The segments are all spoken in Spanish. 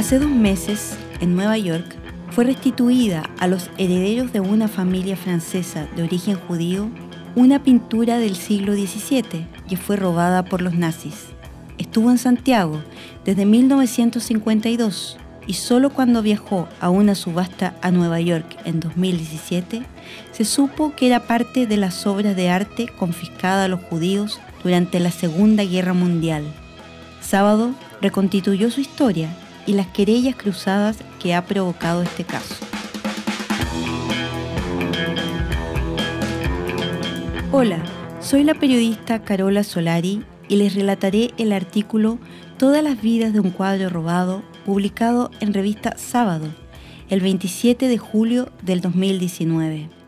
Hace dos meses, en Nueva York, fue restituida a los herederos de una familia francesa de origen judío una pintura del siglo XVII que fue robada por los nazis. Estuvo en Santiago desde 1952 y solo cuando viajó a una subasta a Nueva York en 2017 se supo que era parte de las obras de arte confiscadas a los judíos durante la Segunda Guerra Mundial. Sábado reconstituyó su historia y las querellas cruzadas que ha provocado este caso. Hola, soy la periodista Carola Solari y les relataré el artículo Todas las vidas de un cuadro robado, publicado en revista Sábado, el 27 de julio del 2019.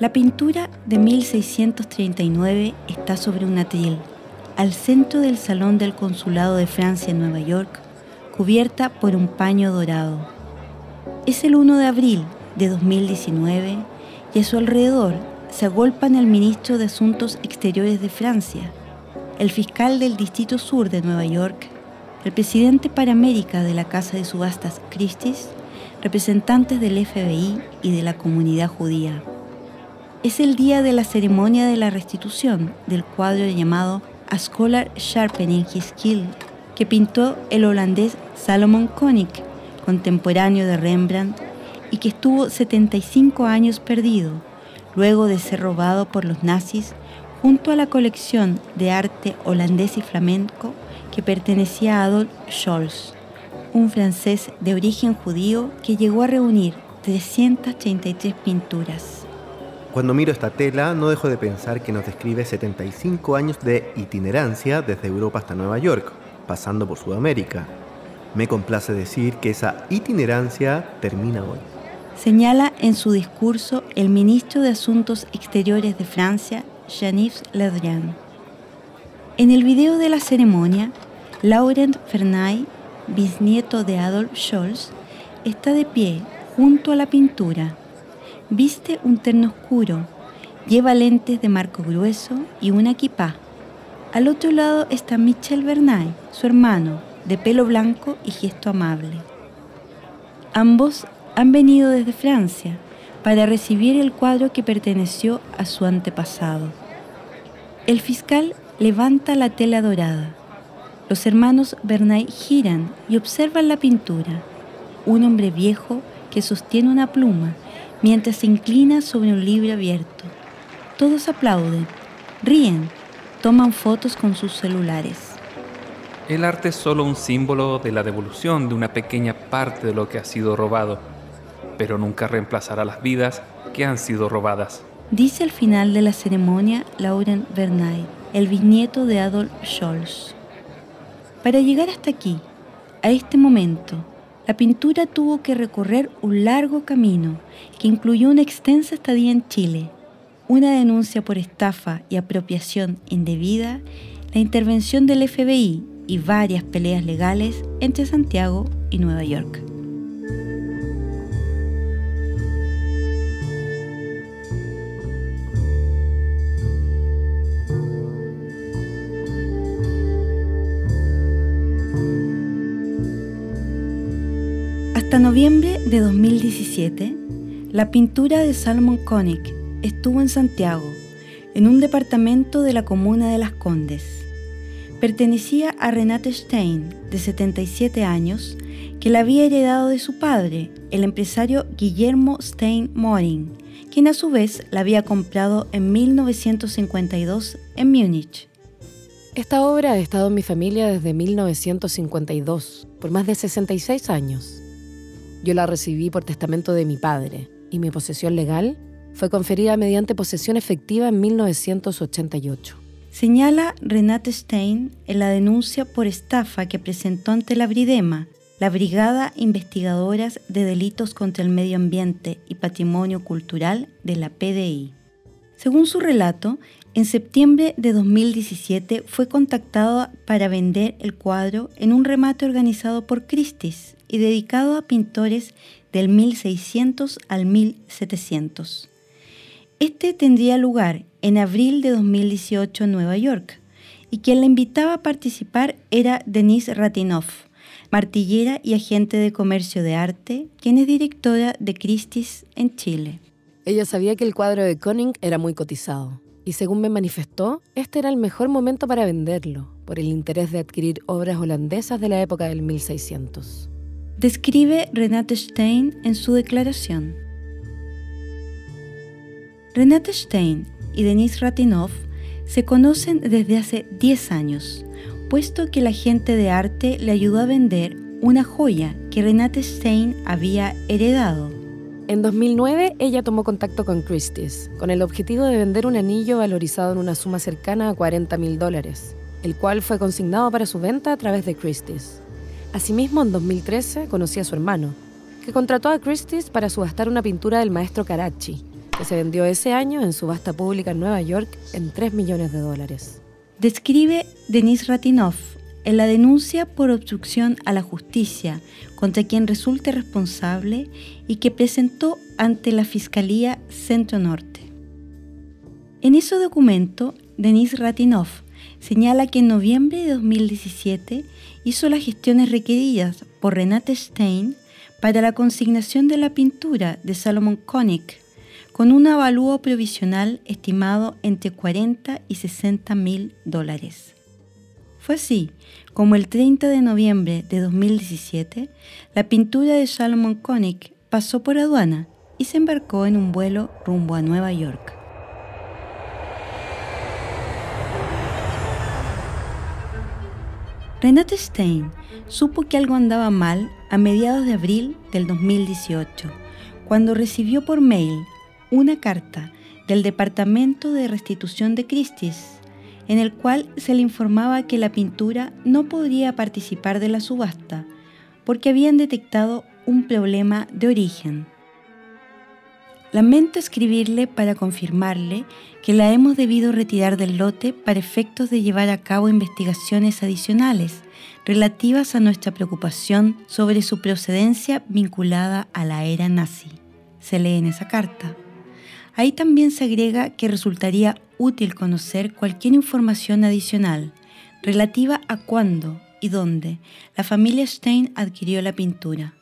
La pintura de 1639 está sobre un atril, al centro del Salón del Consulado de Francia en Nueva York, cubierta por un paño dorado. Es el 1 de abril de 2019 y a su alrededor se agolpan el ministro de Asuntos Exteriores de Francia, el fiscal del Distrito Sur de Nueva York, el presidente para América de la Casa de Subastas Christie's, representantes del FBI y de la comunidad judía. Es el día de la ceremonia de la restitución del cuadro llamado A Scholar Sharpening His Skill, que pintó el holandés Salomon Koenig, contemporáneo de Rembrandt y que estuvo 75 años perdido, luego de ser robado por los nazis junto a la colección de arte holandés y flamenco que pertenecía a Adolf Scholz, un francés de origen judío que llegó a reunir 333 pinturas. Cuando miro esta tela no dejo de pensar que nos describe 75 años de itinerancia desde Europa hasta Nueva York, pasando por Sudamérica. Me complace decir que esa itinerancia termina hoy señala en su discurso el ministro de Asuntos Exteriores de Francia, Jean-Yves Le Drian. En el video de la ceremonia, Laurent Fernay, bisnieto de Adolf Scholz, está de pie junto a la pintura. Viste un terno oscuro, lleva lentes de marco grueso y una equipa. Al otro lado está Michel Bernay, su hermano, de pelo blanco y gesto amable. Ambos han venido desde Francia para recibir el cuadro que perteneció a su antepasado. El fiscal levanta la tela dorada. Los hermanos Bernay giran y observan la pintura. Un hombre viejo que sostiene una pluma mientras se inclina sobre un libro abierto. Todos aplauden, ríen, toman fotos con sus celulares. El arte es solo un símbolo de la devolución de una pequeña parte de lo que ha sido robado pero nunca reemplazará las vidas que han sido robadas. Dice al final de la ceremonia Laurent Bernay, el bisnieto de Adolf Scholz. Para llegar hasta aquí, a este momento, la pintura tuvo que recorrer un largo camino que incluyó una extensa estadía en Chile, una denuncia por estafa y apropiación indebida, la intervención del FBI y varias peleas legales entre Santiago y Nueva York. Noviembre de 2017, la pintura de Salomon Koenig estuvo en Santiago, en un departamento de la comuna de Las Condes. Pertenecía a Renate Stein, de 77 años, que la había heredado de su padre, el empresario Guillermo Stein Moring, quien a su vez la había comprado en 1952 en Múnich. Esta obra ha estado en mi familia desde 1952, por más de 66 años. Yo la recibí por testamento de mi padre y mi posesión legal fue conferida mediante posesión efectiva en 1988. Señala Renate Stein en la denuncia por estafa que presentó ante la Bridema, la Brigada Investigadoras de Delitos contra el Medio Ambiente y Patrimonio Cultural de la PDI. Según su relato, en septiembre de 2017 fue contactado para vender el cuadro en un remate organizado por Christie's y dedicado a pintores del 1600 al 1700. Este tendría lugar en abril de 2018 en Nueva York y quien la invitaba a participar era Denise Ratinoff, martillera y agente de comercio de arte, quien es directora de Christie's en Chile. Ella sabía que el cuadro de Koning era muy cotizado y según me manifestó, este era el mejor momento para venderlo, por el interés de adquirir obras holandesas de la época del 1600. Describe Renate Stein en su declaración. Renate Stein y Denise Ratinoff se conocen desde hace 10 años, puesto que la gente de arte le ayudó a vender una joya que Renate Stein había heredado. En 2009, ella tomó contacto con Christie's, con el objetivo de vender un anillo valorizado en una suma cercana a 40 mil dólares, el cual fue consignado para su venta a través de Christie's. Asimismo, en 2013, conocí a su hermano, que contrató a Christie's para subastar una pintura del maestro Karachi, que se vendió ese año en subasta pública en Nueva York en 3 millones de dólares. Describe Denis Ratinoff en la denuncia por obstrucción a la justicia contra quien resulte responsable y que presentó ante la Fiscalía Centro Norte. En ese documento, Denis Ratinoff señala que en noviembre de 2017 hizo las gestiones requeridas por Renate Stein para la consignación de la pintura de Salomon Koenig con un avalúo provisional estimado entre 40 y 60 mil dólares. Fue así como el 30 de noviembre de 2017, la pintura de Salomon Koenig pasó por aduana y se embarcó en un vuelo rumbo a Nueva York. Renate Stein supo que algo andaba mal a mediados de abril del 2018, cuando recibió por mail una carta del Departamento de Restitución de Christie's en el cual se le informaba que la pintura no podría participar de la subasta porque habían detectado un problema de origen. Lamento escribirle para confirmarle que la hemos debido retirar del lote para efectos de llevar a cabo investigaciones adicionales relativas a nuestra preocupación sobre su procedencia vinculada a la era nazi. Se lee en esa carta. Ahí también se agrega que resultaría útil conocer cualquier información adicional relativa a cuándo y dónde la familia Stein adquirió la pintura.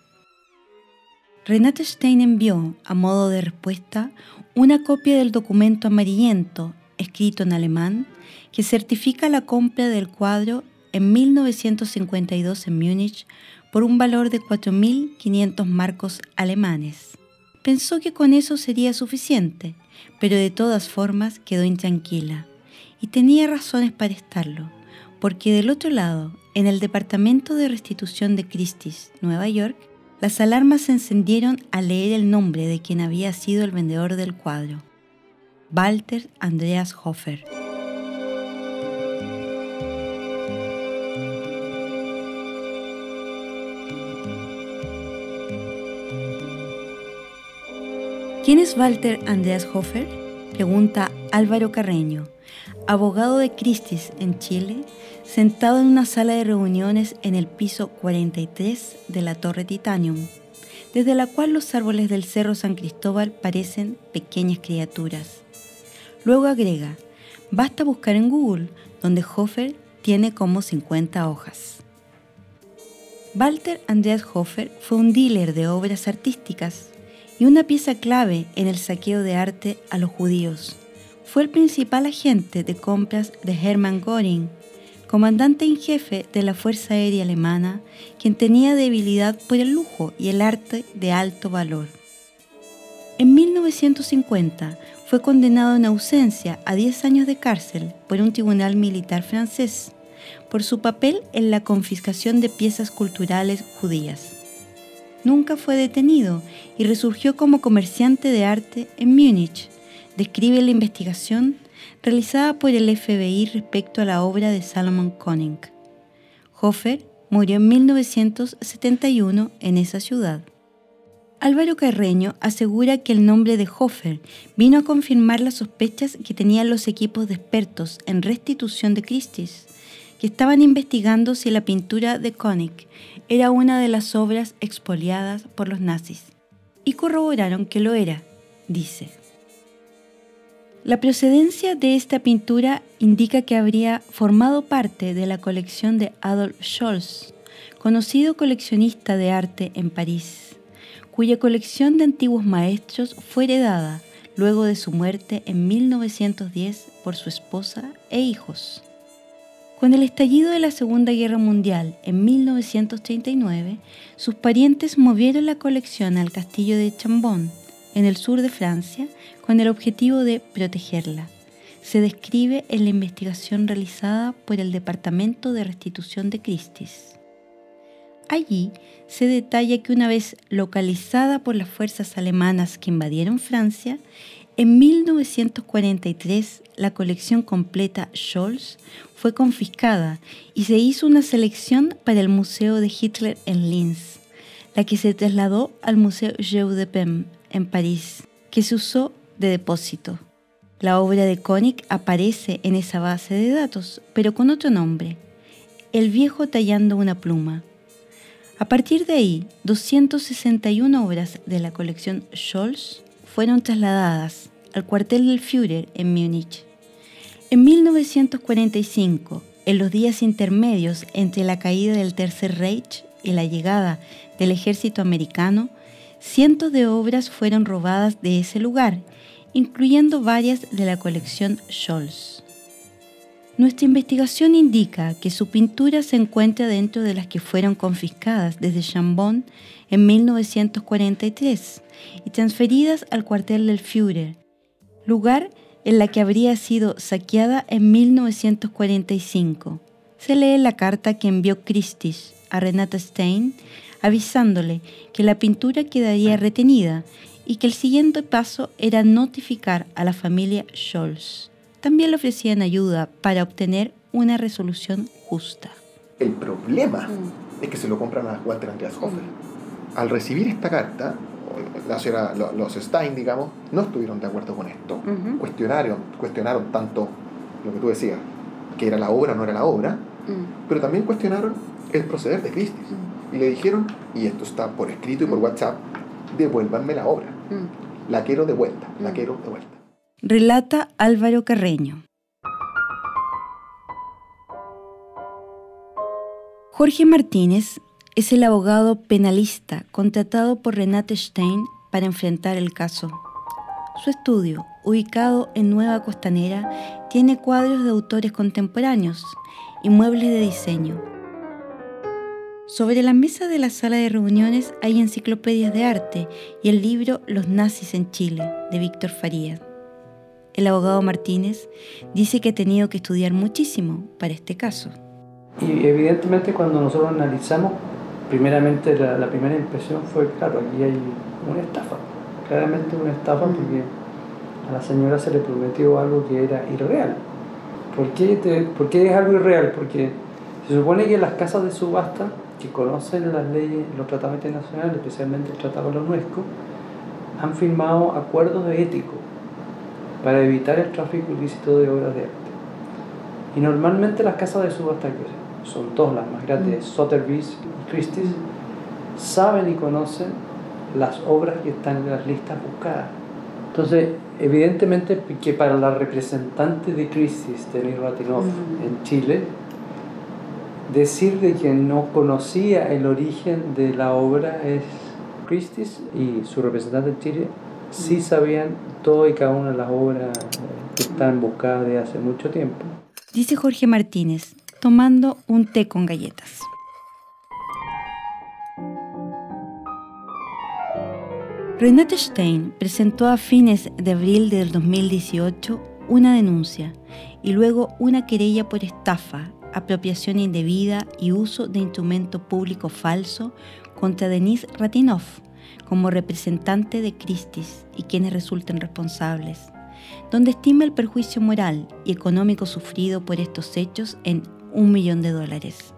Renate Stein envió, a modo de respuesta, una copia del documento amarillento, escrito en alemán, que certifica la compra del cuadro en 1952 en Múnich por un valor de 4.500 marcos alemanes. Pensó que con eso sería suficiente, pero de todas formas quedó intranquila. Y tenía razones para estarlo, porque del otro lado, en el Departamento de Restitución de Christie's, Nueva York, las alarmas se encendieron al leer el nombre de quien había sido el vendedor del cuadro, Walter Andreas Hofer. ¿Quién es Walter Andreas Hofer? Pregunta Álvaro Carreño, abogado de Christie's en Chile, sentado en una sala de reuniones en el piso 43 de la Torre Titanium, desde la cual los árboles del Cerro San Cristóbal parecen pequeñas criaturas. Luego agrega, basta buscar en Google, donde Hofer tiene como 50 hojas. Walter Andreas Hofer fue un dealer de obras artísticas y una pieza clave en el saqueo de arte a los judíos. Fue el principal agente de compras de Hermann Göring, comandante en jefe de la Fuerza Aérea Alemana, quien tenía debilidad por el lujo y el arte de alto valor. En 1950 fue condenado en ausencia a 10 años de cárcel por un tribunal militar francés por su papel en la confiscación de piezas culturales judías nunca fue detenido y resurgió como comerciante de arte en Múnich. Describe la investigación realizada por el FBI respecto a la obra de Salomon Koenig. Hofer murió en 1971 en esa ciudad. Álvaro Carreño asegura que el nombre de Hofer vino a confirmar las sospechas que tenían los equipos de expertos en restitución de Christie's, que estaban investigando si la pintura de Koenig era una de las obras expoliadas por los nazis y corroboraron que lo era, dice. La procedencia de esta pintura indica que habría formado parte de la colección de Adolf Scholz, conocido coleccionista de arte en París, cuya colección de antiguos maestros fue heredada luego de su muerte en 1910 por su esposa e hijos. Con el estallido de la Segunda Guerra Mundial en 1939, sus parientes movieron la colección al castillo de Chambon, en el sur de Francia, con el objetivo de protegerla. Se describe en la investigación realizada por el Departamento de Restitución de Christie's. Allí se detalla que una vez localizada por las fuerzas alemanas que invadieron Francia, en 1943 la colección completa Scholz fue confiscada y se hizo una selección para el Museo de Hitler en Linz, la que se trasladó al Museo Jeu de Pem en París, que se usó de depósito. La obra de Koenig aparece en esa base de datos, pero con otro nombre, El viejo tallando una pluma. A partir de ahí, 261 obras de la colección Scholz fueron trasladadas al cuartel del Führer en Múnich. En 1945, en los días intermedios entre la caída del Tercer Reich y la llegada del ejército americano, cientos de obras fueron robadas de ese lugar, incluyendo varias de la colección Scholz. Nuestra investigación indica que su pintura se encuentra dentro de las que fueron confiscadas desde Chambon en 1943 y transferidas al cuartel del Führer, lugar en la que habría sido saqueada en 1945. Se lee la carta que envió Christie's a Renata Stein avisándole que la pintura quedaría retenida y que el siguiente paso era notificar a la familia Scholz también le ofrecían ayuda para obtener una resolución justa. El problema mm. es que se lo compran a Walter Andreas Hofer. Al recibir esta carta, la los Stein, digamos, no estuvieron de acuerdo con esto. cuestionaron, cuestionaron tanto lo que tú decías, que era la obra o no era la obra, mm. pero también cuestionaron el proceder de Christie. Mm. Y le dijeron, y esto está por escrito y por WhatsApp, devuélvanme la obra. La quiero de vuelta, la quiero de vuelta. Relata Álvaro Carreño. Jorge Martínez es el abogado penalista contratado por Renate Stein para enfrentar el caso. Su estudio, ubicado en Nueva Costanera, tiene cuadros de autores contemporáneos y muebles de diseño. Sobre la mesa de la sala de reuniones hay enciclopedias de arte y el libro Los nazis en Chile, de Víctor Farías. El abogado Martínez dice que ha tenido que estudiar muchísimo para este caso. Y evidentemente cuando nosotros analizamos, primeramente la, primera impresión fue, claro, aquí hay una estafa, claramente una estafa porque a la señora se le prometió algo que era irreal. ¿Por qué, ¿Por qué es algo irreal? Porque se supone que las casas de subasta, que conocen las leyes, los tratados internacionales, especialmente el Tratado de la UNESCO, han firmado acuerdos de ético para evitar el tráfico ilícito de obras de arte. Y normalmente las casas de subasta, que son todas las más grandes. Sotheby's y Christie's, saben y conocen las obras que están en las listas buscadas. Entonces, evidentemente que para la representante de Christie's, Denis Ratinov, mm. en Chile, decir de que no conocía el origen de la obra es Christie's y su representante en Chile sí sabían todo y cada una de las obras que están buscadas de hace mucho tiempo. Dice Jorge Martínez, tomando un té con galletas. Renate Stein presentó a fines de abril del 2018 una denuncia y luego una querella por estafa, apropiación indebida y uso de instrumento público falso contra Denis Ratinov, como representante de Christie's y quienes resulten responsables, donde estima el perjuicio moral y económico sufrido por estos hechos en un millón de dólares.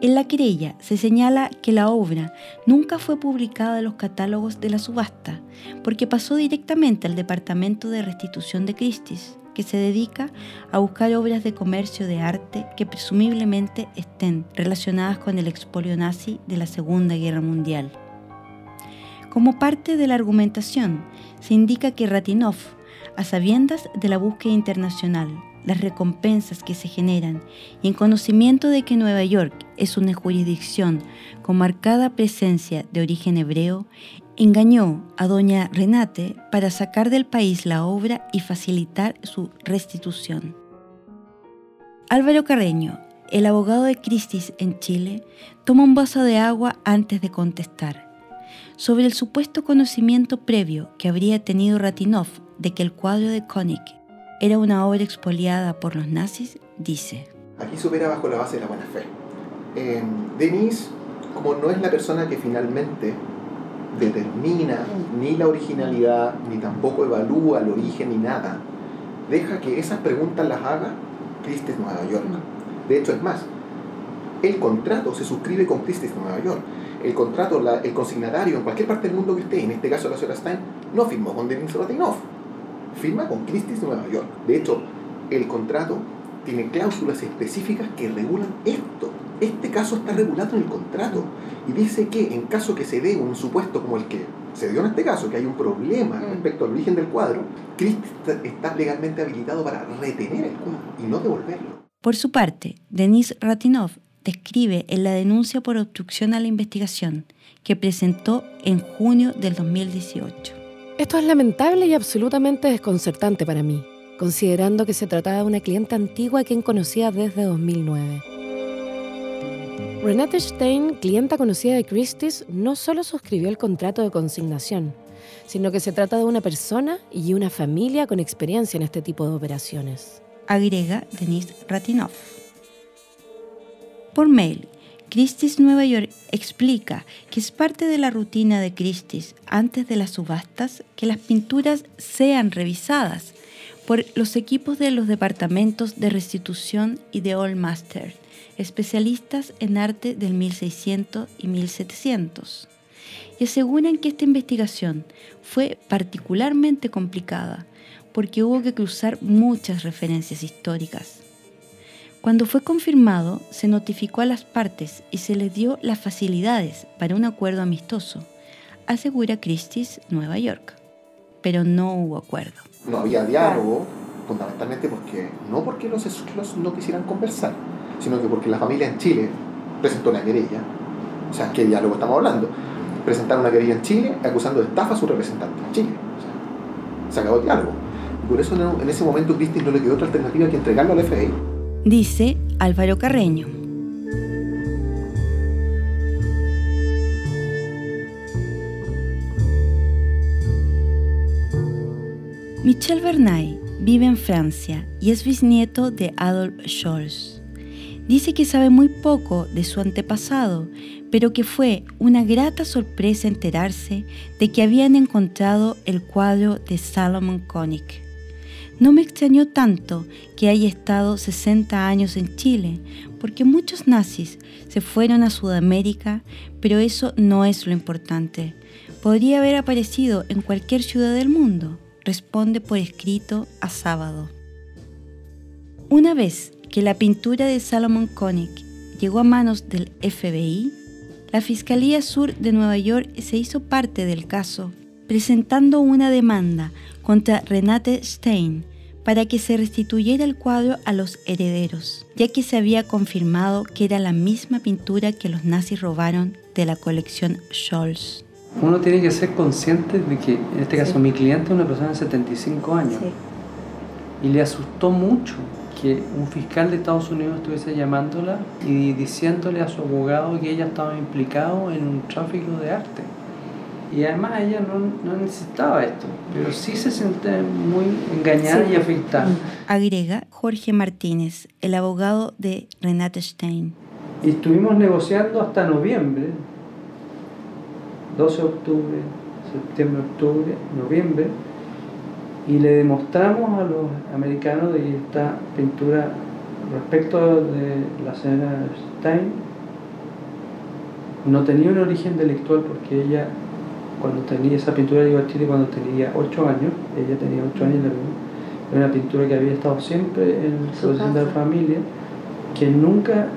En la querella se señala que la obra nunca fue publicada en los catálogos de la subasta, porque pasó directamente al Departamento de Restitución de Christie's, que se dedica a buscar obras de comercio de arte que presumiblemente estén relacionadas con el expolio nazi de la Segunda Guerra Mundial. Como parte de la argumentación, se indica que Ratinov A sabiendas de la búsqueda internacional, las recompensas que se generan y en conocimiento de que Nueva York es una jurisdicción con marcada presencia de origen hebreo, engañó a doña Renate para sacar del país la obra y facilitar su restitución. Álvaro Carreño, el abogado de Christie's en Chile, toma un vaso de agua antes de contestar. Sobre el supuesto conocimiento previo que habría tenido Ratinov de que el cuadro de Koenig era una obra expoliada por los nazis, dice. Aquí supera bajo la base de la buena fe. Eh, Denis, como no es la persona que finalmente determina ni la originalidad, ni tampoco evalúa el origen ni nada, deja que esas preguntas las haga Christie's Nueva York. De hecho, es más, el contrato se suscribe con Christie's Nueva York. El contrato, el consignatario en cualquier parte del mundo que esté, en este caso la señora Stein, no firmó con Denis Ratinov firma con Christie's Nueva York. De hecho, el contrato tiene cláusulas específicas que regulan esto. Este caso está regulado en el contrato y dice que en caso que se dé un supuesto como el que se dio en este caso, que hay un problema mm. respecto al origen del cuadro, Christie está legalmente habilitado para retener el cuadro y no devolverlo. Por su parte, Denis Ratinov describe en la denuncia por obstrucción a la investigación que presentó en junio del 2018. Esto es lamentable y absolutamente desconcertante para mí, considerando que se trataba de una cliente antigua a quien conocía desde 2009. Renate Stein, clienta conocida de Christie's, no solo suscribió el contrato de consignación, sino que se trata de una persona y una familia con experiencia en este tipo de operaciones. Agrega Denise Ratinov. Por mail, Christie's Nueva York explica que es parte de la rutina de Christie's antes de las subastas que las pinturas sean revisadas por los equipos de los departamentos de restitución y de Old Master, especialistas en arte del 1600 y 1700. Y aseguran que esta investigación fue particularmente complicada porque hubo que cruzar muchas referencias históricas cuando fue confirmado, se notificó a las partes y se les dio las facilidades para un acuerdo amistoso, asegura Christie's Nueva York. Pero no hubo acuerdo. No había diálogo, fundamentalmente porque no porque los esclos no quisieran conversar, sino que porque la familia en Chile presentó una querella. O sea, ¿qué diálogo estamos hablando? Presentaron una querella en Chile acusando de estafa a su representante en Chile. O sea, se acabó el diálogo. por eso en ese momento Christie no le quedó otra alternativa que entregarlo al FBI dice Álvaro Carreño. Michel Bernay vive en Francia y es bisnieto de Adolf Scholz. Dice que sabe muy poco de su antepasado, pero que fue una grata sorpresa enterarse de que habían encontrado el cuadro de Salomon Koenig. No me extrañó tanto que haya estado 60 años en Chile, porque muchos nazis se fueron a Sudamérica, pero eso no es lo importante. Podría haber aparecido en cualquier ciudad del mundo, responde por escrito a sábado. Una vez que la pintura de Salomon Koenig llegó a manos del FBI, la Fiscalía Sur de Nueva York se hizo parte del caso, presentando una demanda contra Renate Stein para que se restituyera el cuadro a los herederos, ya que se había confirmado que era la misma pintura que los nazis robaron de la colección Scholz. Uno tiene que ser consciente de que, en este caso, mi cliente es una persona de 75 años y le asustó mucho que un fiscal de Estados Unidos estuviese llamándola y diciéndole a su abogado que ella estaba implicado en un tráfico de arte. Y además ella no, necesitaba esto, pero sí se siente muy engañada y afectada. Mm. Agrega Jorge Martínez, el abogado de Renate Stein. Y estuvimos negociando hasta noviembre, 12 de octubre, septiembre, octubre, noviembre, y le demostramos a los americanos de esta pintura respecto de la señora Stein no tenía un origen intelectual porque ella cuando tenía esa pintura de a Chile cuando tenía 8 años, ella tenía 8 años de era una pintura que había estado siempre en la colección de la familia, que nunca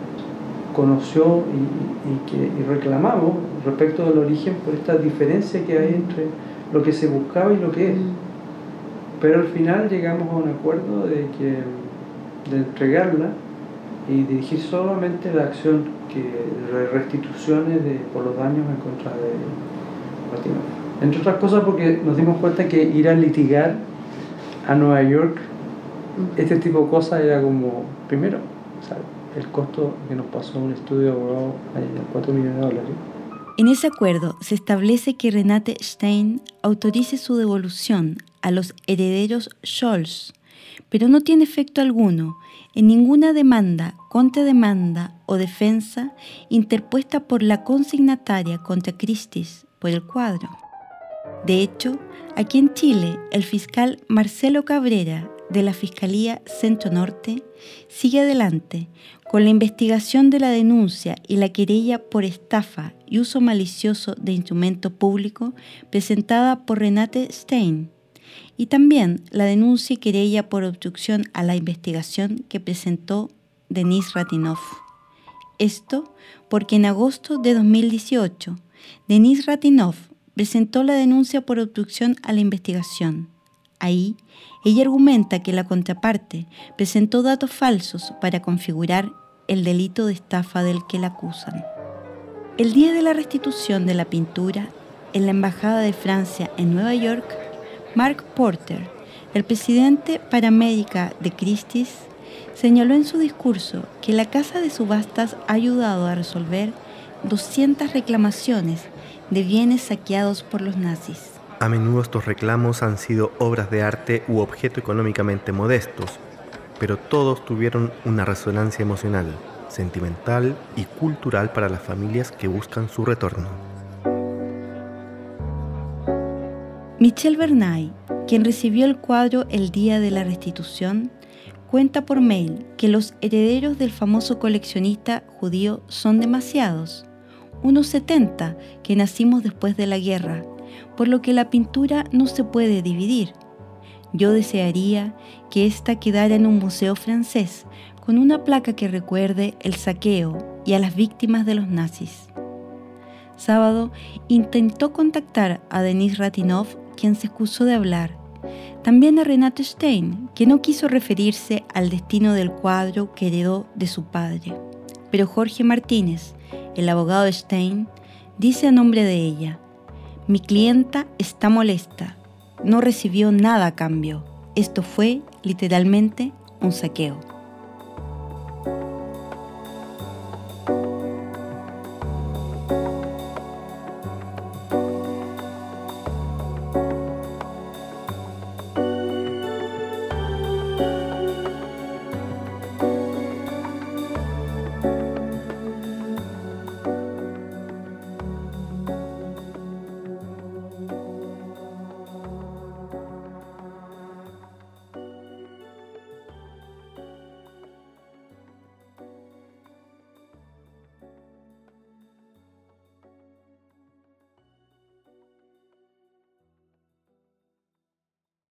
conoció y, que, y reclamamos respecto del origen por esta diferencia que hay entre lo que se buscaba y lo que es. pero al final llegamos a un acuerdo de que de entregarla y dirigir solamente la acción que de restituciones de, por los daños en contra de Entre otras cosas porque nos dimos cuenta que ir a litigar a Nueva York este tipo de cosas era como, primero, el costo que nos pasó un estudio de abogado 4 millones de dólares. En ese acuerdo se establece que Renate Stein autorice su devolución a los herederos Scholz, pero no tiene efecto alguno. En ninguna demanda, contrademanda o defensa interpuesta por la consignataria contra Christie's el cuadro. De hecho, aquí en Chile, el fiscal Marcelo Cabrera de la Fiscalía Centro Norte sigue adelante con la investigación de la denuncia y la querella por estafa y uso malicioso de instrumento público presentada por Renate Stein y también la denuncia y querella por obstrucción a la investigación que presentó Denis Ratinov. Esto porque en agosto de 2018, Denis Ratinov presentó la denuncia por obstrucción a la investigación. Ahí, ella argumenta que la contraparte presentó datos falsos para configurar el delito de estafa del que la acusan. El día de la restitución de la pintura, en la Embajada de Francia en Nueva York, Mark Porter, el presidente para América de Christie's, señaló en su discurso que la casa de subastas ha ayudado a resolver 200 reclamaciones de bienes saqueados por los nazis. A menudo estos reclamos han sido obras de arte u objetos económicamente modestos, pero todos tuvieron una resonancia emocional, sentimental y cultural para las familias que buscan su retorno. Michel Bernay, quien recibió el cuadro el día de la restitución, cuenta por mail que los herederos del famoso coleccionista judío son demasiados, unos 70 que nacimos después de la guerra, por lo que la pintura no se puede dividir. Yo desearía que ésta quedara en un museo francés con una placa que recuerde el saqueo y a las víctimas de los nazis. Sábado intentó contactar a Denis Ratinov, quien se excusó de hablar. También a Renato Stein, que no quiso referirse al destino del cuadro que heredó de su padre. Pero Jorge Martínez, el abogado Stein, dice a nombre de ella, mi clienta está molesta, no recibió nada a cambio. Esto fue literalmente un saqueo.